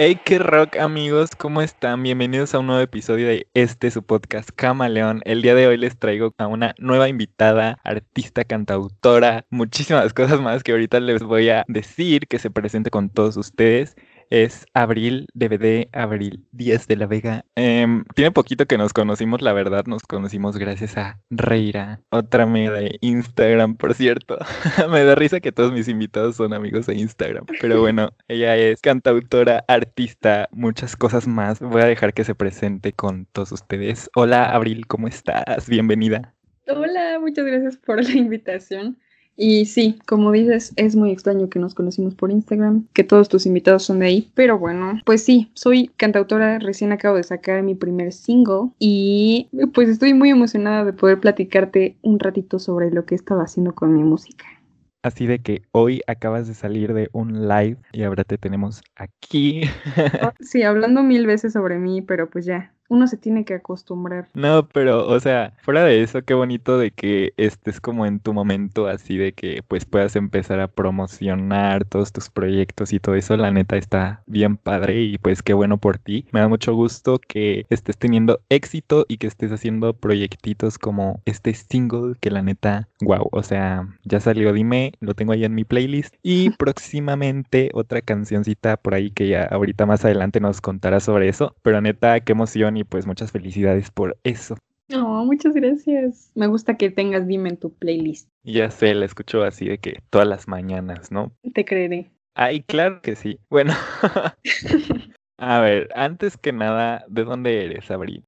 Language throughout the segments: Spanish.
Hey, qué rock amigos, ¿cómo están? Bienvenidos a un nuevo episodio de este su podcast Camaleón. El día de hoy les traigo a una nueva invitada, artista, cantautora, muchísimas cosas más que ahorita les voy a decir que se presente con todos ustedes es Abril DVD, Abril 10 de la Vega. Em, tiene poquito que nos conocimos, la verdad, nos conocimos gracias a Reira, otra amiga de Instagram, por cierto. Me da risa que todos mis invitados son amigos de Instagram. Pero bueno, ella es cantautora, artista, muchas cosas más. Voy a dejar que se presente con todos ustedes. Hola Abril, ¿cómo estás? Bienvenida. Hola, muchas gracias por la invitación. Y sí, como dices, es muy extraño que nos conocimos por Instagram, que todos tus invitados son de ahí, pero bueno, pues sí, soy cantautora, recién acabo de sacar mi primer single y pues estoy muy emocionada de poder platicarte un ratito sobre lo que he estado haciendo con mi música. Así de que hoy acabas de salir de un live y ahora te tenemos aquí. sí, hablando mil veces sobre mí, pero pues ya, uno se tiene que acostumbrar. No, pero, o sea, fuera de eso, qué bonito de que estés como en tu momento así de que pues puedas empezar a promocionar todos tus proyectos y todo eso, la neta está bien padre y pues qué bueno por ti. Me da mucho gusto que estés teniendo éxito y que estés haciendo proyectitos como este single que la neta, wow, o sea, ya salió Dime, lo tengo ahí en mi playlist y próximamente otra cancioncita por ahí que ya ahorita más adelante nos contará sobre eso, pero neta, qué emoción y pues muchas felicidades por eso. Oh, muchas gracias. Me gusta que tengas Dime en tu playlist. Ya sé, la escucho así de que todas las mañanas, ¿no? Te creeré. Ay, claro que sí. Bueno, a ver, antes que nada, ¿de dónde eres, Abril?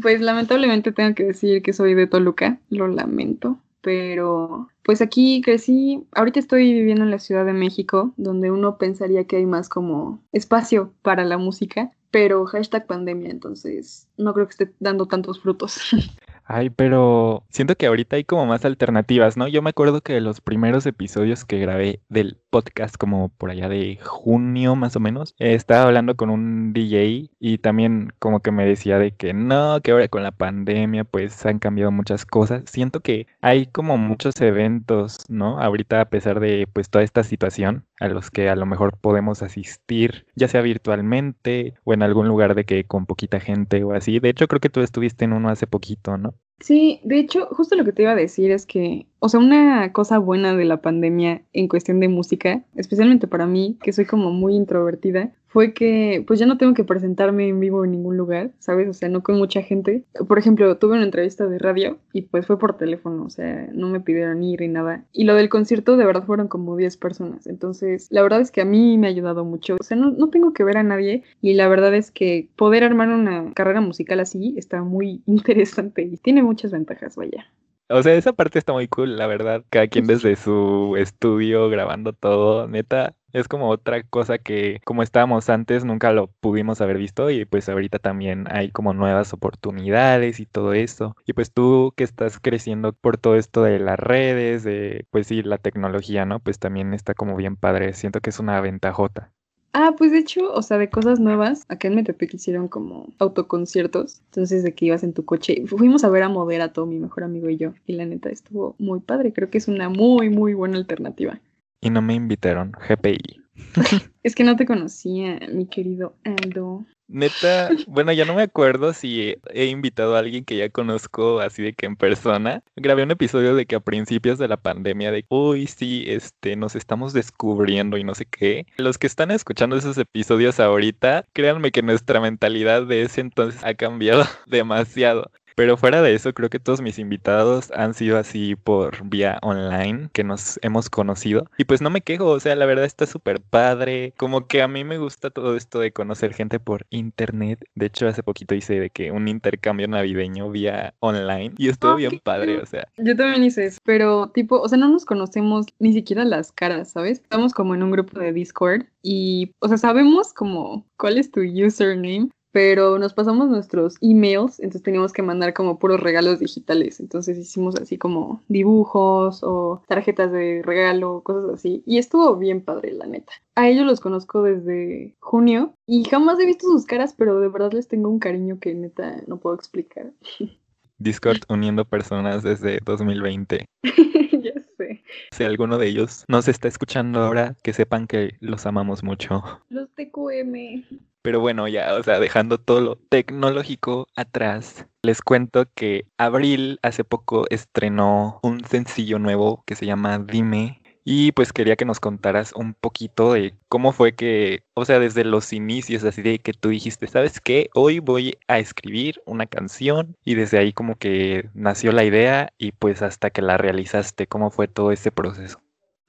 Pues lamentablemente tengo que decir que soy de Toluca, lo lamento, pero pues aquí crecí, ahorita estoy viviendo en la Ciudad de México, donde uno pensaría que hay más como espacio para la música, pero hashtag pandemia, entonces no creo que esté dando tantos frutos. Ay, pero siento que ahorita hay como más alternativas, ¿no? Yo me acuerdo que los primeros episodios que grabé del podcast, como por allá de junio más o menos, estaba hablando con un DJ y también como que me decía de que no, que ahora con la pandemia pues han cambiado muchas cosas. Siento que hay como muchos eventos, ¿no? Ahorita a pesar de pues toda esta situación a los que a lo mejor podemos asistir, ya sea virtualmente o en algún lugar de que con poquita gente o así. De hecho, creo que tú estuviste en uno hace poquito, ¿no? Sí, de hecho, justo lo que te iba a decir es que, o sea, una cosa buena de la pandemia en cuestión de música, especialmente para mí, que soy como muy introvertida, fue que pues ya no tengo que presentarme en vivo en ningún lugar, ¿sabes? O sea, no con mucha gente. Por ejemplo, tuve una entrevista de radio y pues fue por teléfono, o sea, no me pidieron ir ni nada. Y lo del concierto de verdad fueron como 10 personas. Entonces, la verdad es que a mí me ha ayudado mucho. O sea, no, no tengo que ver a nadie y la verdad es que poder armar una carrera musical así está muy interesante y tiene muchas ventajas, vaya. O sea, esa parte está muy cool, la verdad. Cada quien desde su estudio grabando todo, neta. Es como otra cosa que como estábamos antes nunca lo pudimos haber visto y pues ahorita también hay como nuevas oportunidades y todo eso. Y pues tú que estás creciendo por todo esto de las redes, de pues sí, la tecnología, ¿no? Pues también está como bien padre. Siento que es una ventajota. Ah, pues de hecho, o sea, de cosas nuevas, acá en Metepec hicieron como autoconciertos, entonces de que ibas en tu coche, fuimos a ver a Moderato, mi mejor amigo y yo, y la neta estuvo muy padre, creo que es una muy, muy buena alternativa. Y no me invitaron, GPI. es que no te conocía, mi querido Aldo. Neta, bueno, ya no me acuerdo si he invitado a alguien que ya conozco así de que en persona. Grabé un episodio de que a principios de la pandemia de, uy, sí, este, nos estamos descubriendo y no sé qué. Los que están escuchando esos episodios ahorita, créanme que nuestra mentalidad de ese entonces ha cambiado demasiado. Pero fuera de eso, creo que todos mis invitados han sido así por vía online, que nos hemos conocido. Y pues no me quejo, o sea, la verdad está súper padre. Como que a mí me gusta todo esto de conocer gente por internet. De hecho, hace poquito hice de que un intercambio navideño vía online y estuvo bien padre, o sea. Yo también hice eso, pero tipo, o sea, no nos conocemos ni siquiera las caras, ¿sabes? Estamos como en un grupo de Discord y, o sea, sabemos como cuál es tu username, pero nos pasamos nuestros emails, entonces teníamos que mandar como puros regalos digitales. Entonces hicimos así como dibujos o tarjetas de regalo, cosas así. Y estuvo bien padre, la neta. A ellos los conozco desde junio y jamás he visto sus caras, pero de verdad les tengo un cariño que neta no puedo explicar. Discord uniendo personas desde 2020. ya sé. Si alguno de ellos nos está escuchando ahora, que sepan que los amamos mucho. Los TQM. Pero bueno, ya, o sea, dejando todo lo tecnológico atrás, les cuento que Abril hace poco estrenó un sencillo nuevo que se llama Dime. Y pues quería que nos contaras un poquito de cómo fue que, o sea, desde los inicios, así de que tú dijiste, ¿sabes qué? Hoy voy a escribir una canción y desde ahí como que nació la idea y pues hasta que la realizaste, ¿cómo fue todo ese proceso?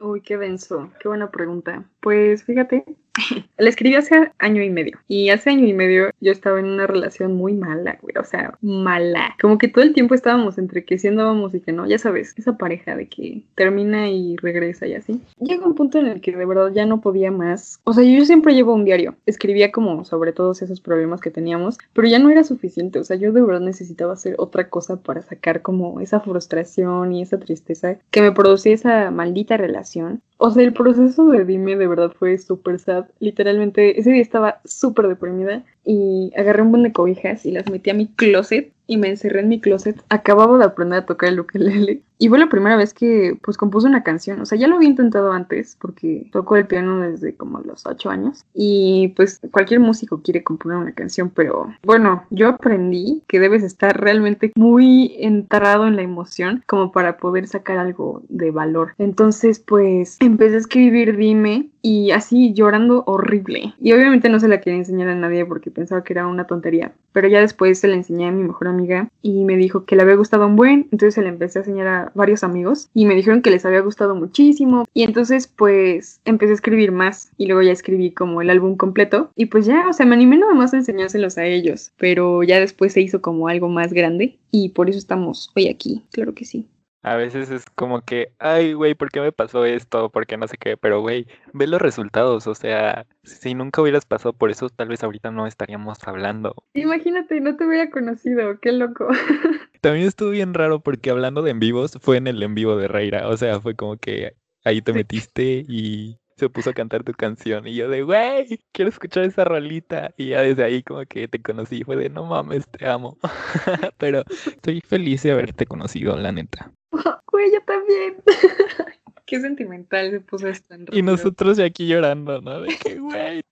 Uy, qué denso, qué buena pregunta. Pues fíjate, la escribí hace año y medio. Y hace año y medio yo estaba en una relación muy mala, güey. O sea, mala. Como que todo el tiempo estábamos entre que sí andábamos y que no. Ya sabes, esa pareja de que termina y regresa y así. Llega un punto en el que de verdad ya no podía más. O sea, yo siempre llevo un diario. Escribía como sobre todos esos problemas que teníamos, pero ya no era suficiente. O sea, yo de verdad necesitaba hacer otra cosa para sacar como esa frustración y esa tristeza que me producía esa maldita relación. O sea, el proceso de Dime de verdad fue súper sad. Literalmente, ese día estaba súper deprimida y agarré un buen de cobijas y las metí a mi closet y me encerré en mi closet. Acababa de aprender a tocar el ukelele y fue la primera vez que pues compuse una canción. O sea, ya lo había intentado antes porque toco el piano desde como los ocho años y pues cualquier músico quiere componer una canción, pero bueno, yo aprendí que debes estar realmente muy entrado en la emoción como para poder sacar algo de valor. Entonces pues empecé a escribir Dime y así llorando horrible. Y obviamente no se la quería enseñar a nadie porque pensaba que era una tontería. Pero ya después se la enseñé a mi mejor amiga y me dijo que le había gustado un buen. Entonces se la empecé a enseñar a varios amigos y me dijeron que les había gustado muchísimo. Y entonces pues empecé a escribir más y luego ya escribí como el álbum completo. Y pues ya, o sea, me animé nada más a enseñárselos a ellos. Pero ya después se hizo como algo más grande y por eso estamos hoy aquí. Claro que sí. A veces es como que, ay, güey, ¿por qué me pasó esto? ¿Por qué no sé qué? Pero, güey, ve los resultados. O sea, si nunca hubieras pasado por eso, tal vez ahorita no estaríamos hablando. Imagínate, no te hubiera conocido. Qué loco. También estuvo bien raro porque hablando de en vivos, fue en el en vivo de Reira. O sea, fue como que ahí te metiste y se puso a cantar tu canción. Y yo de, güey, quiero escuchar esa rolita. Y ya desde ahí como que te conocí. Fue de, no mames, te amo. Pero estoy feliz de haberte conocido, la neta. Güey, yo también. Qué sentimental se puso esto en Y nosotros ya aquí llorando, ¿no? De que, güey.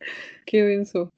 Qué denso.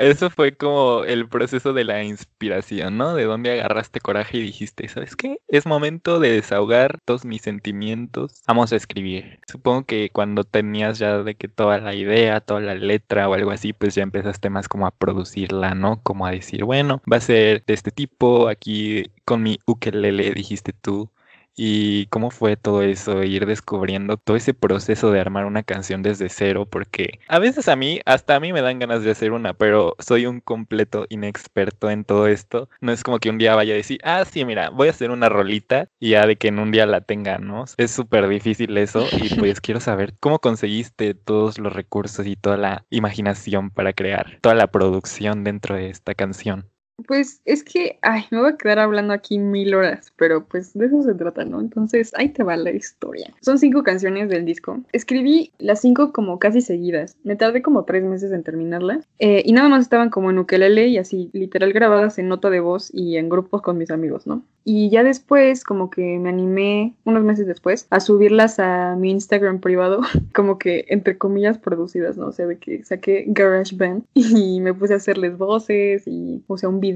Eso fue como el proceso de la inspiración, ¿no? De dónde agarraste coraje y dijiste, ¿sabes qué? Es momento de desahogar todos mis sentimientos. Vamos a escribir. Supongo que cuando tenías ya de que toda la idea, toda la letra o algo así, pues ya empezaste más como a producirla, ¿no? Como a decir, bueno, va a ser de este tipo, aquí con mi ukelele, dijiste tú. ¿Y cómo fue todo eso, ir descubriendo todo ese proceso de armar una canción desde cero? Porque a veces a mí, hasta a mí me dan ganas de hacer una, pero soy un completo inexperto en todo esto. No es como que un día vaya a decir, ah, sí, mira, voy a hacer una rolita y ya de que en un día la tenga, ¿no? Es súper difícil eso y pues quiero saber cómo conseguiste todos los recursos y toda la imaginación para crear toda la producción dentro de esta canción. Pues es que, ay, me voy a quedar hablando aquí mil horas, pero pues de eso se trata, ¿no? Entonces, ahí te va la historia. Son cinco canciones del disco. Escribí las cinco como casi seguidas. Me tardé como tres meses en terminarlas. Eh, y nada más estaban como en ukelele y así, literal grabadas en nota de voz y en grupos con mis amigos, ¿no? Y ya después, como que me animé, unos meses después, a subirlas a mi Instagram privado, como que entre comillas producidas, ¿no? O sea, de que saqué GarageBand y me puse a hacerles voces y, sea, un video.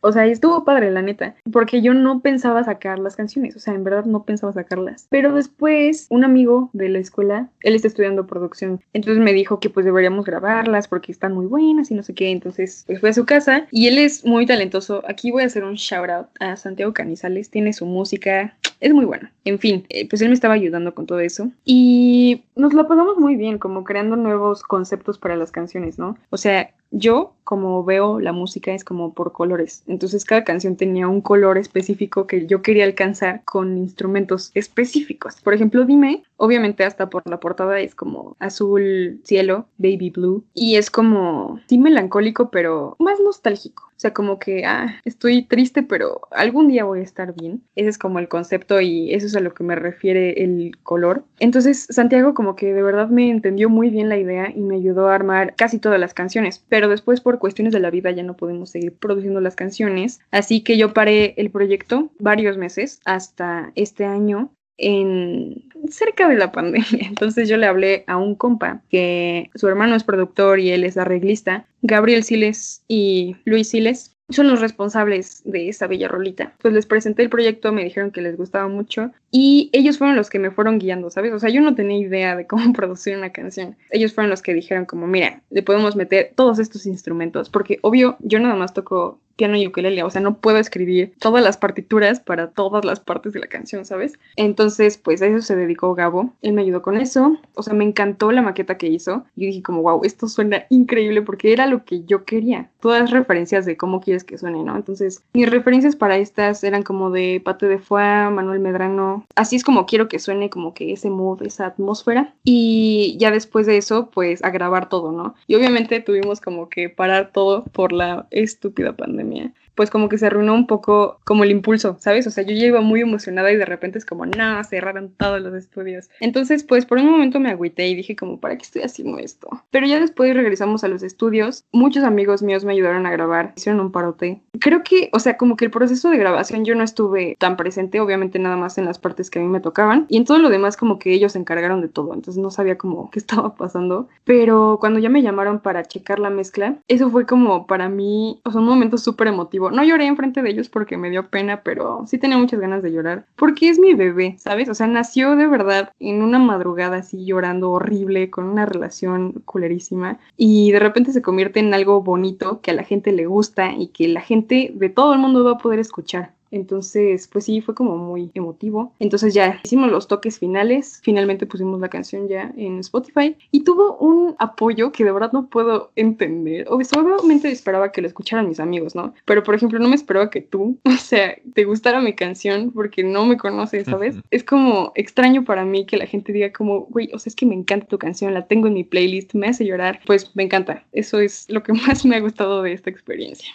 O sea, estuvo padre, la neta, porque yo no pensaba sacar las canciones, o sea, en verdad no pensaba sacarlas. Pero después, un amigo de la escuela, él está estudiando producción, entonces me dijo que pues deberíamos grabarlas porque están muy buenas y no sé qué. Entonces, pues fue a su casa y él es muy talentoso. Aquí voy a hacer un shout out a Santiago Canizales, tiene su música, es muy bueno. En fin, eh, pues él me estaba ayudando con todo eso y nos lo pasamos muy bien, como creando nuevos conceptos para las canciones, ¿no? O sea, yo como veo la música es como por colores. Entonces cada canción tenía un color específico que yo quería alcanzar con instrumentos específicos. Por ejemplo, Dime, obviamente hasta por la portada es como azul cielo, baby blue, y es como sí melancólico, pero más nostálgico. O sea, como que, ah, estoy triste, pero algún día voy a estar bien. Ese es como el concepto y eso es a lo que me refiere el color. Entonces, Santiago como que de verdad me entendió muy bien la idea y me ayudó a armar casi todas las canciones. Pero después, por cuestiones de la vida, ya no pudimos seguir produciendo las canciones. Así que yo paré el proyecto varios meses hasta este año en cerca de la pandemia. Entonces yo le hablé a un compa que su hermano es productor y él es arreglista, Gabriel Siles y Luis Siles. Son los responsables de esa bella rolita. Pues les presenté el proyecto, me dijeron que les gustaba mucho y ellos fueron los que me fueron guiando, ¿sabes? O sea, yo no tenía idea de cómo producir una canción. Ellos fueron los que dijeron como, mira, le podemos meter todos estos instrumentos, porque obvio, yo nada más toco piano y ukelele, o sea, no puedo escribir todas las partituras para todas las partes de la canción, ¿sabes? Entonces, pues a eso se dedicó Gabo, él me ayudó con eso, o sea, me encantó la maqueta que hizo, yo dije como, wow, esto suena increíble porque era lo que yo quería, todas referencias de cómo quieres que suene, ¿no? Entonces, mis referencias para estas eran como de Pate de Foix, Manuel Medrano, así es como quiero que suene como que ese mood, esa atmósfera, y ya después de eso, pues a grabar todo, ¿no? Y obviamente tuvimos como que parar todo por la estúpida pandemia problemie. Pues como que se arruinó un poco como el impulso, ¿sabes? O sea, yo ya iba muy emocionada y de repente es como, no, cerraron todos los estudios. Entonces, pues por un momento me agüité y dije como, ¿para qué estoy haciendo esto? Pero ya después regresamos a los estudios, muchos amigos míos me ayudaron a grabar, hicieron un parote. Creo que, o sea, como que el proceso de grabación yo no estuve tan presente, obviamente nada más en las partes que a mí me tocaban, y en todo lo demás como que ellos se encargaron de todo, entonces no sabía como qué estaba pasando. Pero cuando ya me llamaron para checar la mezcla, eso fue como para mí, o sea, un momento súper emotivo. No lloré enfrente de ellos porque me dio pena, pero sí tenía muchas ganas de llorar. Porque es mi bebé, ¿sabes? O sea, nació de verdad en una madrugada así llorando horrible, con una relación culerísima. Y de repente se convierte en algo bonito que a la gente le gusta y que la gente de todo el mundo va a poder escuchar. Entonces, pues sí, fue como muy emotivo. Entonces ya hicimos los toques finales, finalmente pusimos la canción ya en Spotify y tuvo un apoyo que de verdad no puedo entender. Obviamente esperaba que lo escucharan mis amigos, ¿no? Pero por ejemplo, no me esperaba que tú, o sea, te gustara mi canción porque no me conoces, ¿sabes? Es como extraño para mí que la gente diga como, güey, o sea, es que me encanta tu canción, la tengo en mi playlist, me hace llorar. Pues me encanta. Eso es lo que más me ha gustado de esta experiencia.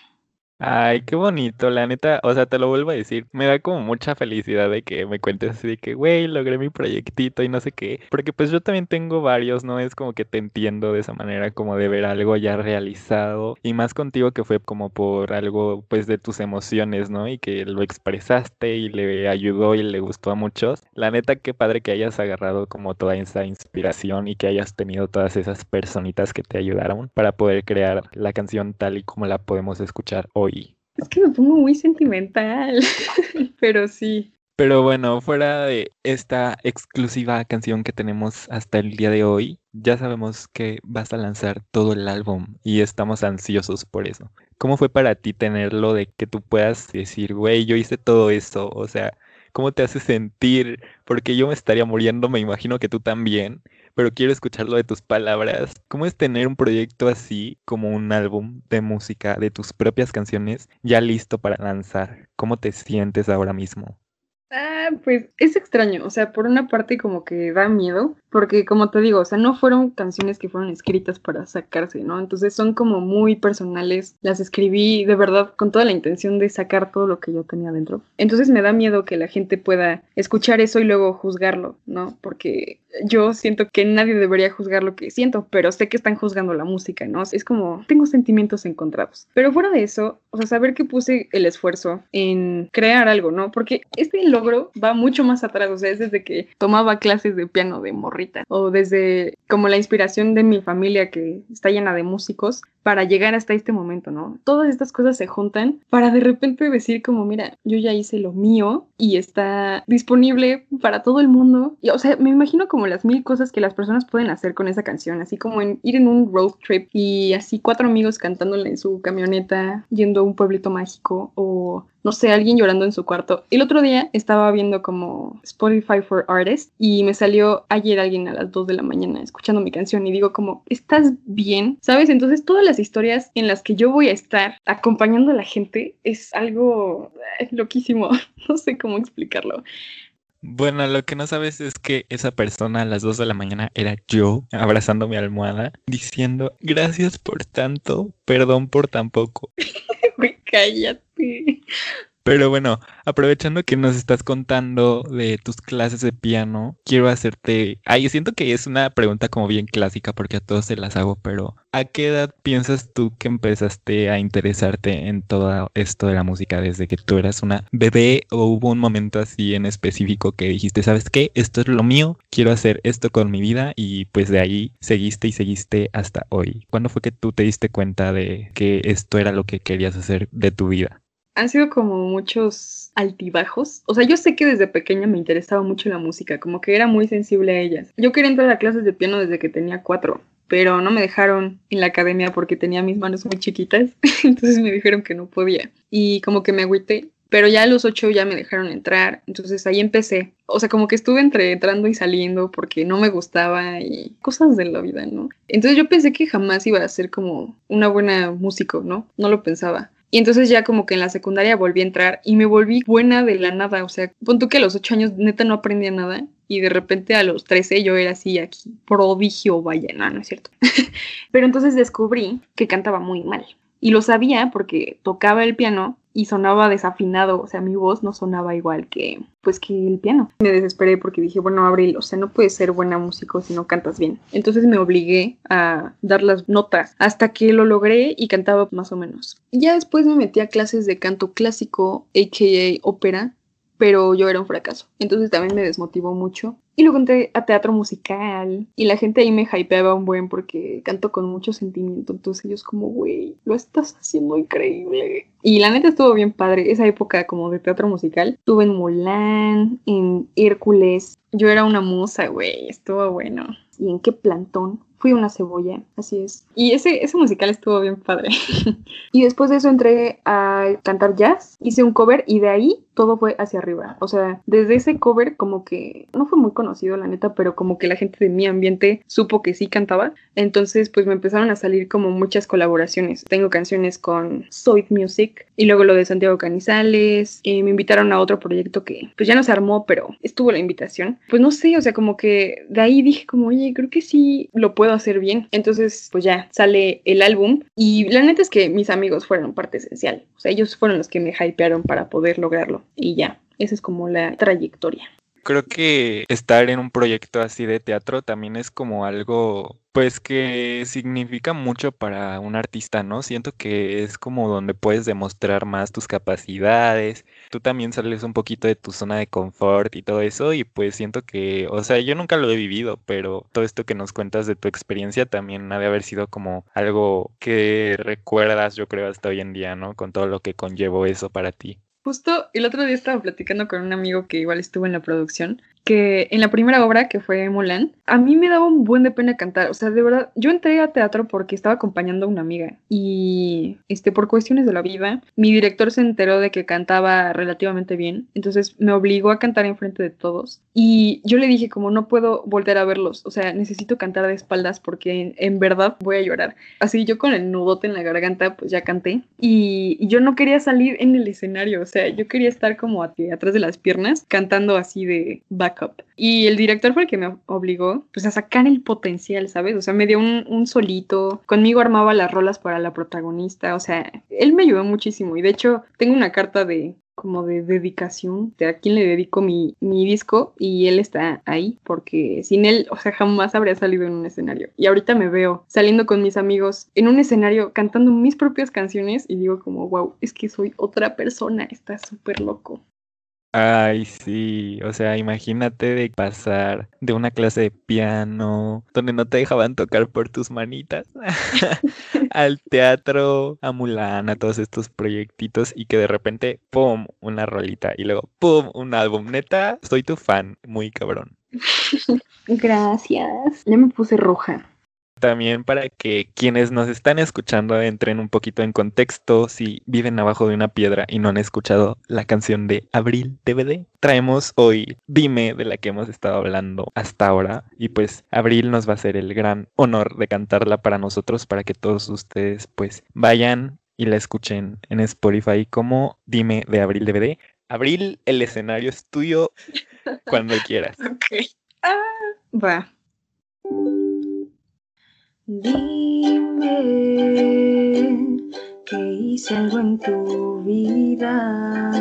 Ay, qué bonito, la neta, o sea, te lo vuelvo a decir, me da como mucha felicidad de que me cuentes así de que, güey, logré mi proyectito y no sé qué, porque pues yo también tengo varios, ¿no? Es como que te entiendo de esa manera, como de ver algo ya realizado, y más contigo que fue como por algo, pues, de tus emociones, ¿no? Y que lo expresaste y le ayudó y le gustó a muchos. La neta, qué padre que hayas agarrado como toda esa inspiración y que hayas tenido todas esas personitas que te ayudaron para poder crear la canción tal y como la podemos escuchar hoy. Es que me pongo muy sentimental, pero sí. Pero bueno, fuera de esta exclusiva canción que tenemos hasta el día de hoy, ya sabemos que vas a lanzar todo el álbum y estamos ansiosos por eso. ¿Cómo fue para ti tenerlo de que tú puedas decir, güey, yo hice todo eso? O sea, ¿cómo te hace sentir? Porque yo me estaría muriendo, me imagino que tú también pero quiero escucharlo de tus palabras. ¿Cómo es tener un proyecto así como un álbum de música de tus propias canciones ya listo para lanzar? ¿Cómo te sientes ahora mismo? Pues es extraño, o sea, por una parte como que da miedo, porque como te digo, o sea, no fueron canciones que fueron escritas para sacarse, ¿no? Entonces son como muy personales, las escribí de verdad con toda la intención de sacar todo lo que yo tenía dentro. Entonces me da miedo que la gente pueda escuchar eso y luego juzgarlo, ¿no? Porque yo siento que nadie debería juzgar lo que siento, pero sé que están juzgando la música, ¿no? Es como, tengo sentimientos encontrados. Pero fuera de eso, o sea, saber que puse el esfuerzo en crear algo, ¿no? Porque este logro va mucho más atrás, o sea, es desde que tomaba clases de piano de morrita, o desde como la inspiración de mi familia que está llena de músicos, para llegar hasta este momento, ¿no? Todas estas cosas se juntan para de repente decir como, mira, yo ya hice lo mío y está disponible para todo el mundo. Y, o sea, me imagino como las mil cosas que las personas pueden hacer con esa canción, así como en ir en un road trip y así cuatro amigos cantándola en su camioneta, yendo a un pueblito mágico o no sé, alguien llorando en su cuarto. El otro día estaba viendo como Spotify for Artists y me salió ayer alguien a las 2 de la mañana escuchando mi canción y digo como, ¿estás bien? ¿Sabes? Entonces todas las historias en las que yo voy a estar acompañando a la gente es algo eh, loquísimo. No sé cómo explicarlo. Bueno, lo que no sabes es que esa persona a las 2 de la mañana era yo, abrazando mi almohada, diciendo gracias por tanto, perdón por tan poco. Cállate. Pero bueno, aprovechando que nos estás contando de tus clases de piano, quiero hacerte... Ay, siento que es una pregunta como bien clásica porque a todos se las hago, pero ¿a qué edad piensas tú que empezaste a interesarte en todo esto de la música? ¿Desde que tú eras una bebé o hubo un momento así en específico que dijiste, ¿sabes qué? Esto es lo mío, quiero hacer esto con mi vida y pues de ahí seguiste y seguiste hasta hoy. ¿Cuándo fue que tú te diste cuenta de que esto era lo que querías hacer de tu vida? Han sido como muchos altibajos. O sea, yo sé que desde pequeña me interesaba mucho la música, como que era muy sensible a ellas. Yo quería entrar a clases de piano desde que tenía cuatro, pero no me dejaron en la academia porque tenía mis manos muy chiquitas, entonces me dijeron que no podía. Y como que me agüité, pero ya a los ocho ya me dejaron entrar, entonces ahí empecé. O sea, como que estuve entre entrando y saliendo porque no me gustaba y cosas de la vida, ¿no? Entonces yo pensé que jamás iba a ser como una buena músico, ¿no? No lo pensaba. Y entonces ya como que en la secundaria volví a entrar y me volví buena de la nada. O sea, pon tú que a los ocho años neta no aprendía nada. Y de repente a los 13 yo era así aquí, prodigio, vaya, no, no es cierto. Pero entonces descubrí que cantaba muy mal. Y lo sabía porque tocaba el piano y sonaba desafinado, o sea, mi voz no sonaba igual que, pues, que el piano. Me desesperé porque dije, bueno, Abril, o sea, no puedes ser buena músico si no cantas bien. Entonces me obligué a dar las notas hasta que lo logré y cantaba más o menos. Ya después me metí a clases de canto clásico, aka ópera, pero yo era un fracaso. Entonces también me desmotivó mucho. Y luego entré a teatro musical y la gente ahí me hypeaba un buen porque canto con mucho sentimiento. Entonces ellos como, güey, lo estás haciendo increíble. Y la neta estuvo bien padre. Esa época como de teatro musical. Estuve en Mulan, en Hércules. Yo era una musa, güey. Estuvo bueno. ¿Y en qué plantón? Fui una cebolla, así es. Y ese, ese musical estuvo bien padre. y después de eso entré a cantar jazz, hice un cover y de ahí todo fue hacia arriba. O sea, desde ese cover como que no fue muy conocido la neta, pero como que la gente de mi ambiente supo que sí cantaba. Entonces pues me empezaron a salir como muchas colaboraciones. Tengo canciones con Soid Music y luego lo de Santiago Canizales. Y me invitaron a otro proyecto que pues ya no se armó, pero estuvo la invitación. Pues no sé, o sea, como que de ahí dije como, oye, creo que sí lo puedo hacer bien. Entonces pues ya sale el álbum y la neta es que mis amigos fueron parte esencial. O sea, ellos fueron los que me hypearon para poder lograrlo y ya, esa es como la trayectoria. Creo que estar en un proyecto así de teatro también es como algo, pues que significa mucho para un artista, ¿no? Siento que es como donde puedes demostrar más tus capacidades, tú también sales un poquito de tu zona de confort y todo eso, y pues siento que, o sea, yo nunca lo he vivido, pero todo esto que nos cuentas de tu experiencia también ha de haber sido como algo que recuerdas, yo creo, hasta hoy en día, ¿no? Con todo lo que conllevó eso para ti. Justo el otro día estaba platicando con un amigo que igual estuvo en la producción que en la primera obra, que fue Mulan, a mí me daba un buen de pena cantar. O sea, de verdad, yo entré a teatro porque estaba acompañando a una amiga y, este, por cuestiones de la vida, mi director se enteró de que cantaba relativamente bien, entonces me obligó a cantar en frente de todos. Y yo le dije, como no puedo volver a verlos, o sea, necesito cantar de espaldas porque en, verdad voy a llorar. Así yo con el nudote en la garganta, pues ya canté. Y yo no quería salir en el escenario, o sea, yo quería estar como atrás de las piernas, cantando así de back y el director fue el que me obligó pues a sacar el potencial, ¿sabes? O sea, me dio un, un solito, conmigo armaba las rolas para la protagonista, o sea, él me ayudó muchísimo y de hecho tengo una carta de como de dedicación, de a quién le dedico mi, mi, disco y él está ahí porque sin él, o sea, jamás habría salido en un escenario. Y ahorita me veo saliendo con mis amigos en un escenario cantando mis propias canciones y digo como, wow, es que soy otra persona, está súper loco. Ay, sí, o sea, imagínate de pasar de una clase de piano donde no te dejaban tocar por tus manitas al teatro, a Mulan, a todos estos proyectitos y que de repente, ¡pum!, una rolita y luego, ¡pum!, un álbum. Neta, soy tu fan, muy cabrón. Gracias. Ya me puse roja. También para que quienes nos están escuchando entren un poquito en contexto si viven abajo de una piedra y no han escuchado la canción de Abril DVD. Traemos hoy Dime de la que hemos estado hablando hasta ahora y pues Abril nos va a hacer el gran honor de cantarla para nosotros para que todos ustedes pues vayan y la escuchen en Spotify como Dime de Abril DVD. Abril, el escenario es tuyo cuando quieras. Ok. Ah, va. Dime que hice algo en tu vida,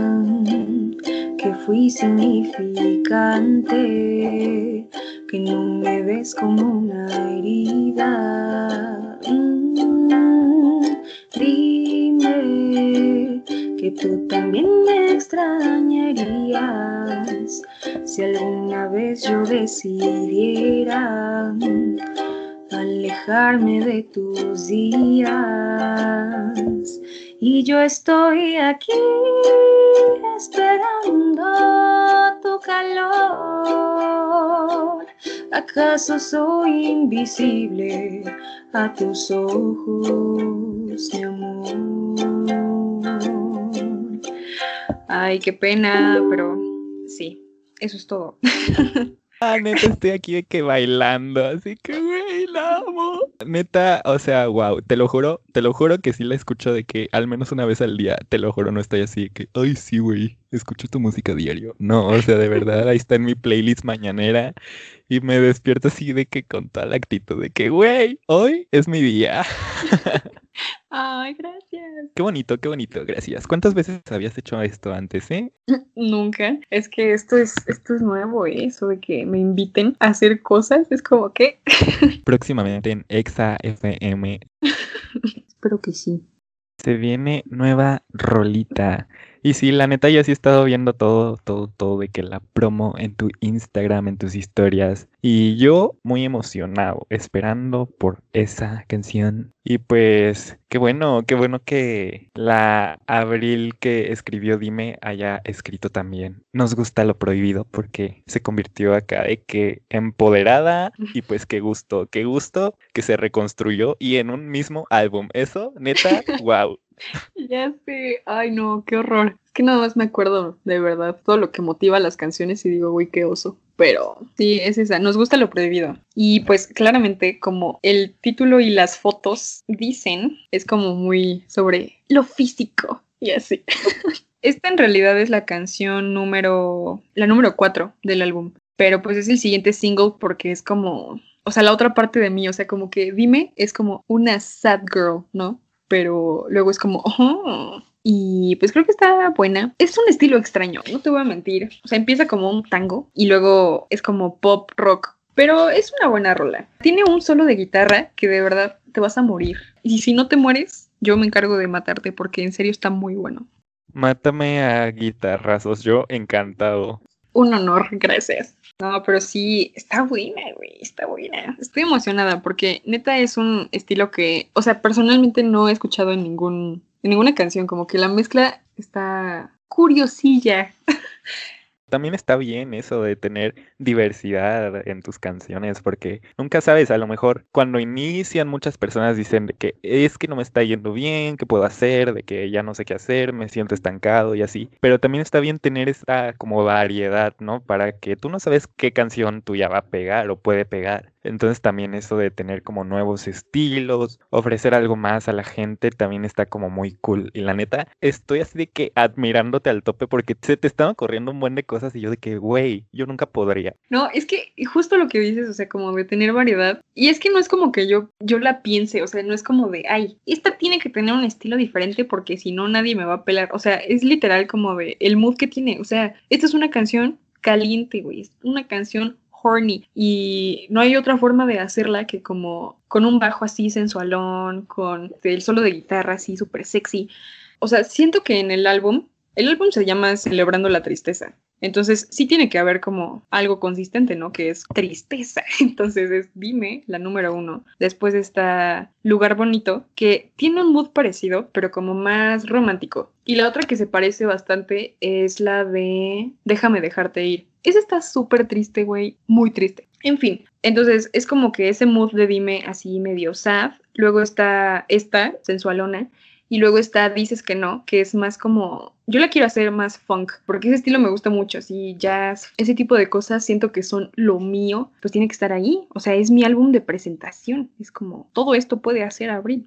que fui significante, que no me ves como una herida. Mm, dime que tú también me extrañarías si alguna vez yo decidiera alejarme de tus días. Y yo estoy aquí esperando tu calor. ¿Acaso soy invisible a tus ojos, mi amor? Ay, qué pena, pero sí, eso es todo. Ah, neta, estoy aquí de que bailando, así que, la amo. Neta, o sea, wow, te lo juro, te lo juro que sí la escucho de que al menos una vez al día, te lo juro, no estoy así de que, ay, sí, güey, escucho tu música diario. No, o sea, de verdad, ahí está en mi playlist mañanera y me despierto así de que con toda la actitud de que, güey, hoy es mi día. Ay, gracias. Qué bonito, qué bonito, gracias. ¿Cuántas veces habías hecho esto antes, eh? Nunca. Es que esto es, esto es nuevo, ¿eh? Eso de que me inviten a hacer cosas, es como que... Próximamente en Exa FM. Espero que sí. Se viene nueva rolita. Y sí, la neta, yo sí he estado viendo todo, todo, todo de que la promo en tu Instagram, en tus historias. Y yo muy emocionado, esperando por esa canción. Y pues, qué bueno, qué bueno que la Abril que escribió Dime haya escrito también. Nos gusta lo prohibido porque se convirtió acá de que empoderada y pues qué gusto, qué gusto que se reconstruyó y en un mismo álbum. Eso, neta, wow. Ya sé, ay no, qué horror. Es que nada más me acuerdo de verdad todo lo que motiva las canciones y digo, uy, qué oso. Pero sí, es esa, nos gusta lo prohibido. Y pues claramente como el título y las fotos dicen, es como muy sobre lo físico y así. Esta en realidad es la canción número, la número 4 del álbum, pero pues es el siguiente single porque es como, o sea, la otra parte de mí, o sea, como que dime, es como una sad girl, ¿no? Pero luego es como, oh. Y pues creo que está buena. Es un estilo extraño, no te voy a mentir. O sea, empieza como un tango y luego es como pop rock. Pero es una buena rola. Tiene un solo de guitarra que de verdad te vas a morir. Y si no te mueres, yo me encargo de matarte porque en serio está muy bueno. Mátame a guitarrazos, yo encantado. Un honor, gracias. No, pero sí, está buena, güey, está buena. Estoy emocionada porque neta es un estilo que, o sea, personalmente no he escuchado en ningún, en ninguna canción, como que la mezcla está curiosilla. también está bien eso de tener diversidad en tus canciones, porque nunca sabes, a lo mejor cuando inician muchas personas dicen que es que no me está yendo bien, qué puedo hacer, de que ya no sé qué hacer, me siento estancado y así, pero también está bien tener esta como variedad, ¿no? Para que tú no sabes qué canción tuya va a pegar o puede pegar. Entonces también eso de tener como nuevos estilos, ofrecer algo más a la gente también está como muy cool. Y la neta, estoy así de que admirándote al tope porque se te están ocurriendo un buen de cosas y yo de que, güey, yo nunca podría. No, es que justo lo que dices, o sea, como de tener variedad. Y es que no es como que yo, yo la piense, o sea, no es como de, ay, esta tiene que tener un estilo diferente porque si no nadie me va a pelar. O sea, es literal como de el mood que tiene. O sea, esta es una canción caliente, güey. Es una canción horny y no hay otra forma de hacerla que como con un bajo así sensualón, con el solo de guitarra así súper sexy. O sea, siento que en el álbum, el álbum se llama Celebrando la Tristeza. Entonces, sí tiene que haber como algo consistente, ¿no? Que es tristeza. Entonces, es Dime, la número uno. Después está Lugar Bonito, que tiene un mood parecido, pero como más romántico. Y la otra que se parece bastante es la de Déjame dejarte ir. Esa está súper triste, güey. Muy triste. En fin, entonces es como que ese mood de dime así medio sad, luego está esta, sensualona, y luego está Dices que no, que es más como, yo la quiero hacer más funk, porque ese estilo me gusta mucho, así jazz, ese tipo de cosas siento que son lo mío, pues tiene que estar ahí, o sea, es mi álbum de presentación, es como, todo esto puede hacer Abril.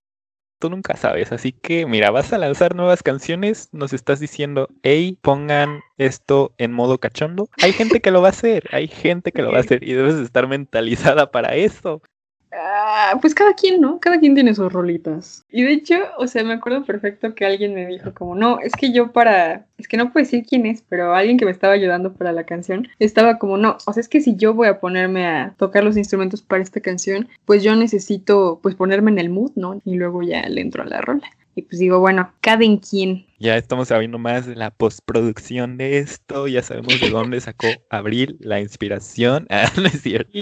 Tú nunca sabes, así que mira, vas a lanzar nuevas canciones, nos estás diciendo, hey, pongan esto en modo cachondo. Hay gente que lo va a hacer, hay gente que lo va a hacer y debes estar mentalizada para eso. Ah, pues cada quien, ¿no? Cada quien tiene sus rolitas. Y de hecho, o sea, me acuerdo perfecto que alguien me dijo como, no, es que yo para, es que no puedo decir quién es, pero alguien que me estaba ayudando para la canción, estaba como, no, o sea, es que si yo voy a ponerme a tocar los instrumentos para esta canción, pues yo necesito, pues ponerme en el mood, ¿no? Y luego ya le entro a la rola. Y pues digo, bueno, cada en quien. Ya estamos sabiendo más de la postproducción de esto, ya sabemos de dónde sacó Abril la inspiración. Ah, no es cierto.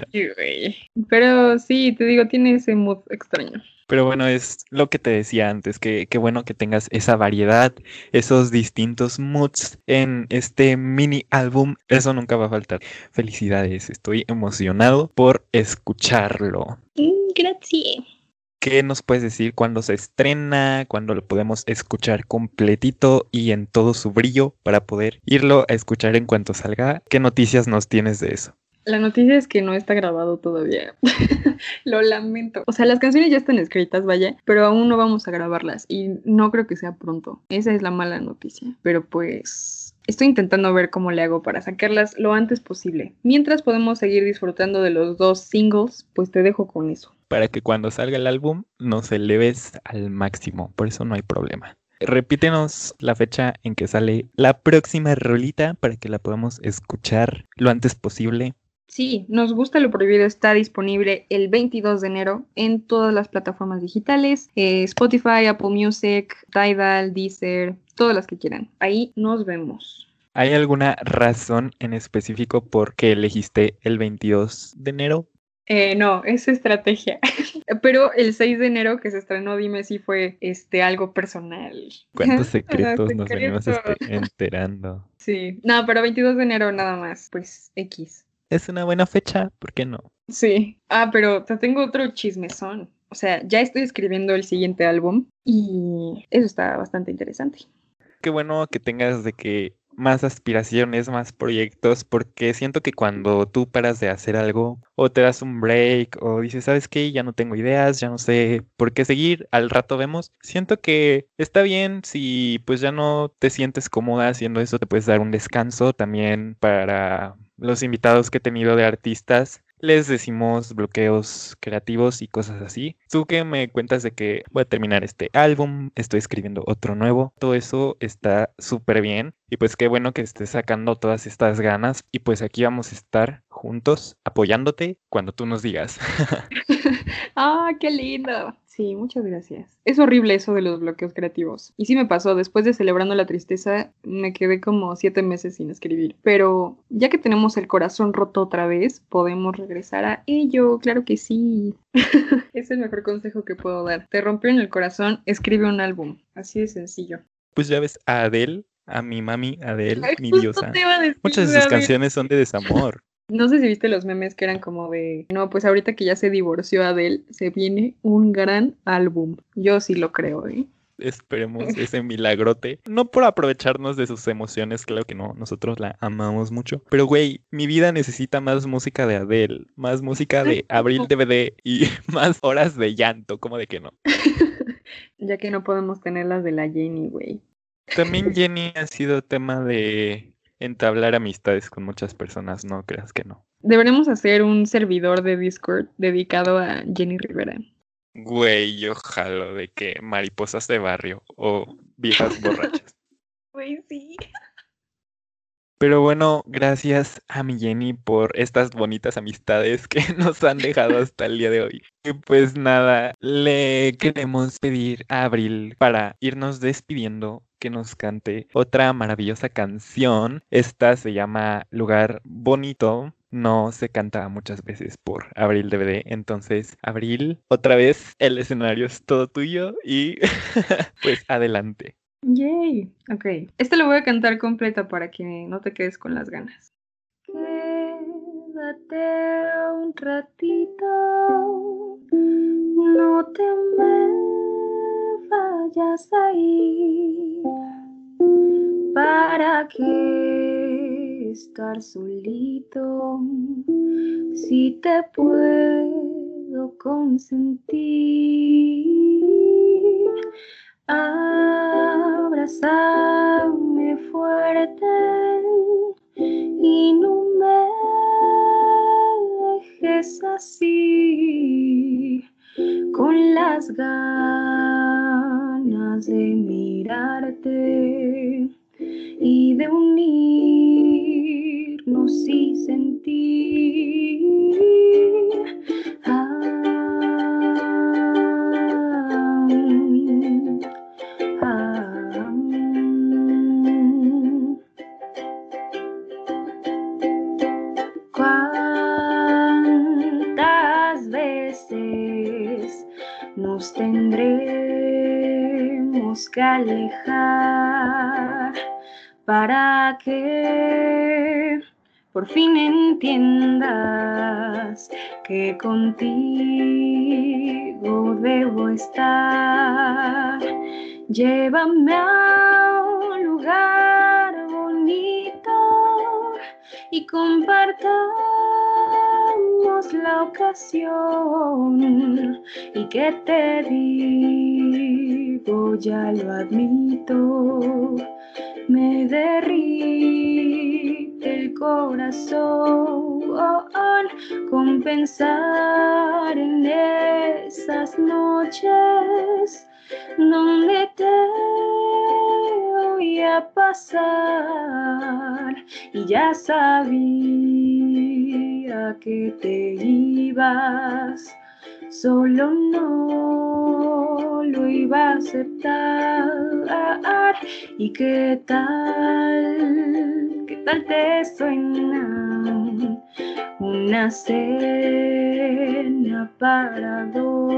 Pero sí, te digo, tiene ese mood extraño. Pero bueno, es lo que te decía antes, que qué bueno que tengas esa variedad, esos distintos moods en este mini álbum. Eso nunca va a faltar. Felicidades, estoy emocionado por escucharlo. Mm, gracias. ¿Qué nos puedes decir cuándo se estrena, cuándo lo podemos escuchar completito y en todo su brillo para poder irlo a escuchar en cuanto salga? ¿Qué noticias nos tienes de eso? La noticia es que no está grabado todavía. Lo lamento. O sea, las canciones ya están escritas, vaya, pero aún no vamos a grabarlas y no creo que sea pronto. Esa es la mala noticia. Pero pues estoy intentando ver cómo le hago para sacarlas lo antes posible. Mientras podemos seguir disfrutando de los dos singles, pues te dejo con eso para que cuando salga el álbum nos eleves al máximo. Por eso no hay problema. Repítenos la fecha en que sale la próxima rolita para que la podamos escuchar lo antes posible. Sí, nos gusta lo prohibido está disponible el 22 de enero en todas las plataformas digitales, eh, Spotify, Apple Music, Tidal, Deezer, todas las que quieran. Ahí nos vemos. ¿Hay alguna razón en específico por qué elegiste el 22 de enero? Eh, no, es estrategia. Pero el 6 de enero que se estrenó, dime si fue este algo personal. ¿Cuántos secretos nos venimos este, enterando? Sí, no, pero 22 de enero nada más, pues X. Es una buena fecha, ¿por qué no? Sí. Ah, pero te tengo otro chismezón. O sea, ya estoy escribiendo el siguiente álbum y eso está bastante interesante. Qué bueno que tengas de que más aspiraciones, más proyectos, porque siento que cuando tú paras de hacer algo o te das un break o dices, ¿sabes qué? Ya no tengo ideas, ya no sé por qué seguir, al rato vemos. Siento que está bien si pues ya no te sientes cómoda haciendo eso, te puedes dar un descanso también para los invitados que he tenido de artistas les decimos bloqueos creativos y cosas así. Tú que me cuentas de que voy a terminar este álbum, estoy escribiendo otro nuevo, todo eso está súper bien y pues qué bueno que estés sacando todas estas ganas y pues aquí vamos a estar juntos apoyándote cuando tú nos digas. ah, qué lindo. Sí, muchas gracias. Es horrible eso de los bloqueos creativos. Y sí me pasó, después de celebrando la tristeza, me quedé como siete meses sin escribir. Pero ya que tenemos el corazón roto otra vez, podemos regresar a ello. Claro que sí. es el mejor consejo que puedo dar. Te rompió en el corazón, escribe un álbum. Así de sencillo. Pues ya ves a Adele, a mi mami Adele, mi diosa. Muchas de sus canciones son de desamor. No sé si viste los memes que eran como de, no, pues ahorita que ya se divorció Adele, se viene un gran álbum. Yo sí lo creo, ¿eh? Esperemos ese milagrote. No por aprovecharnos de sus emociones, claro que no, nosotros la amamos mucho. Pero güey, mi vida necesita más música de Adele, más música de Abril DVD y más horas de llanto, como de que no. ya que no podemos tener las de la Jenny, güey. También Jenny ha sido tema de entablar amistades con muchas personas, no creas que no. Deberemos hacer un servidor de Discord dedicado a Jenny Rivera. Güey, yo jalo de que mariposas de barrio o viejas borrachas. Güey, sí. Pero bueno, gracias a mi Jenny por estas bonitas amistades que nos han dejado hasta el día de hoy. Y pues nada, le queremos pedir a Abril para irnos despidiendo que nos cante otra maravillosa canción. Esta se llama Lugar Bonito. No se canta muchas veces por Abril DVD. Entonces, Abril, otra vez el escenario es todo tuyo y pues adelante. Yay. Ok. Este lo voy a cantar completa para que no te quedes con las ganas. Quédate un ratito, no te me vayas a ir. ¿Para qué estar solito si te puedo consentir? Abrázame fuerte y no me dejes así con las ganas de mirarte y de unirnos y sentir. Tendremos que alejar para que por fin entiendas que contigo debo estar. Llévame a un lugar bonito y compartamos la ocasión y que te digo, ya lo admito, me derrite el corazón con pensar en esas noches donde te voy a pasar y ya sabía que te ibas, solo no lo iba a aceptar. ¿Y qué tal? ¿Qué tal te suena una cena para dos?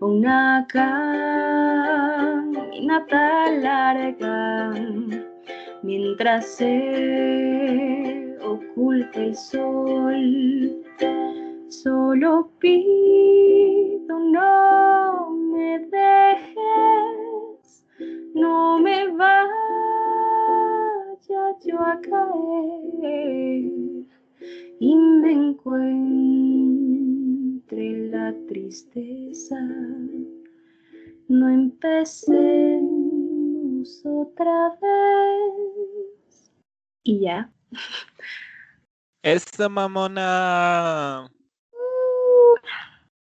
una caminata larga mientras se oculta el sol. Solo pido no me dejes, no me vaya yo a caer y me encuentre la tristeza. No empecemos otra vez. Y ya. Esa mamona.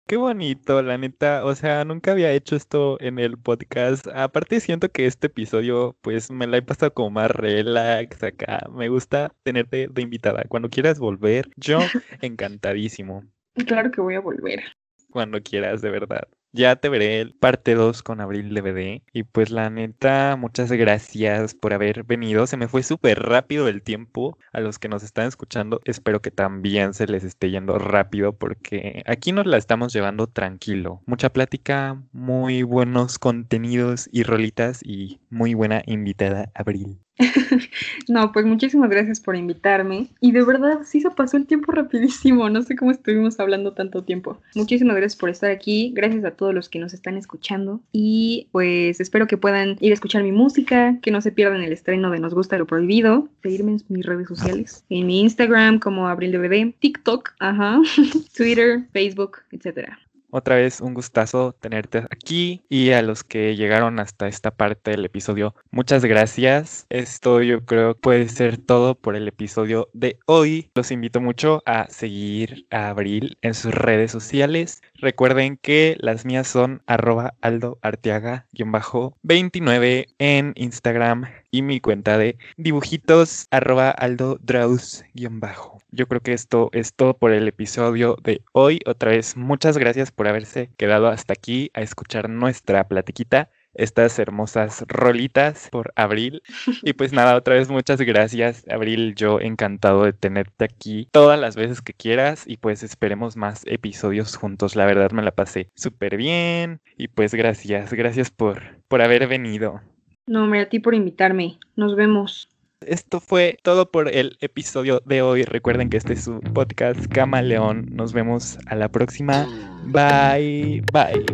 Qué bonito, la neta. O sea, nunca había hecho esto en el podcast. Aparte, siento que este episodio, pues me la he pasado como más relax acá. Me gusta tenerte de invitada. Cuando quieras volver, yo encantadísimo. Claro que voy a volver. Cuando quieras, de verdad. Ya te veré el parte 2 con Abril DVD. Y pues la neta, muchas gracias por haber venido. Se me fue súper rápido el tiempo. A los que nos están escuchando, espero que también se les esté yendo rápido porque aquí nos la estamos llevando tranquilo. Mucha plática, muy buenos contenidos y rolitas y muy buena invitada, Abril. no, pues muchísimas gracias por invitarme. Y de verdad, sí se pasó el tiempo rapidísimo. No sé cómo estuvimos hablando tanto tiempo. Muchísimas gracias por estar aquí. Gracias a todos los que nos están escuchando. Y pues espero que puedan ir a escuchar mi música, que no se pierdan el estreno de Nos Gusta lo Prohibido. Seguirme en mis redes sociales. En mi Instagram como AbrilDVD, TikTok, ajá, Twitter, Facebook, etcétera. Otra vez un gustazo tenerte aquí y a los que llegaron hasta esta parte del episodio, muchas gracias. Esto yo creo puede ser todo por el episodio de hoy. Los invito mucho a seguir a Abril en sus redes sociales. Recuerden que las mías son arroba aldo arteaga-29 en Instagram y mi cuenta de dibujitos arroba aldo draus-bajo. Yo creo que esto es todo por el episodio de hoy. Otra vez, muchas gracias por haberse quedado hasta aquí a escuchar nuestra platiquita estas hermosas rolitas por Abril. Y pues nada, otra vez muchas gracias, Abril. Yo encantado de tenerte aquí todas las veces que quieras y pues esperemos más episodios juntos. La verdad me la pasé súper bien y pues gracias, gracias por, por haber venido. No, hombre, a ti por invitarme. Nos vemos. Esto fue todo por el episodio de hoy. Recuerden que este es su podcast Camaleón. Nos vemos a la próxima. Bye, bye.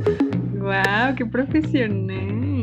Wow, qué profesional.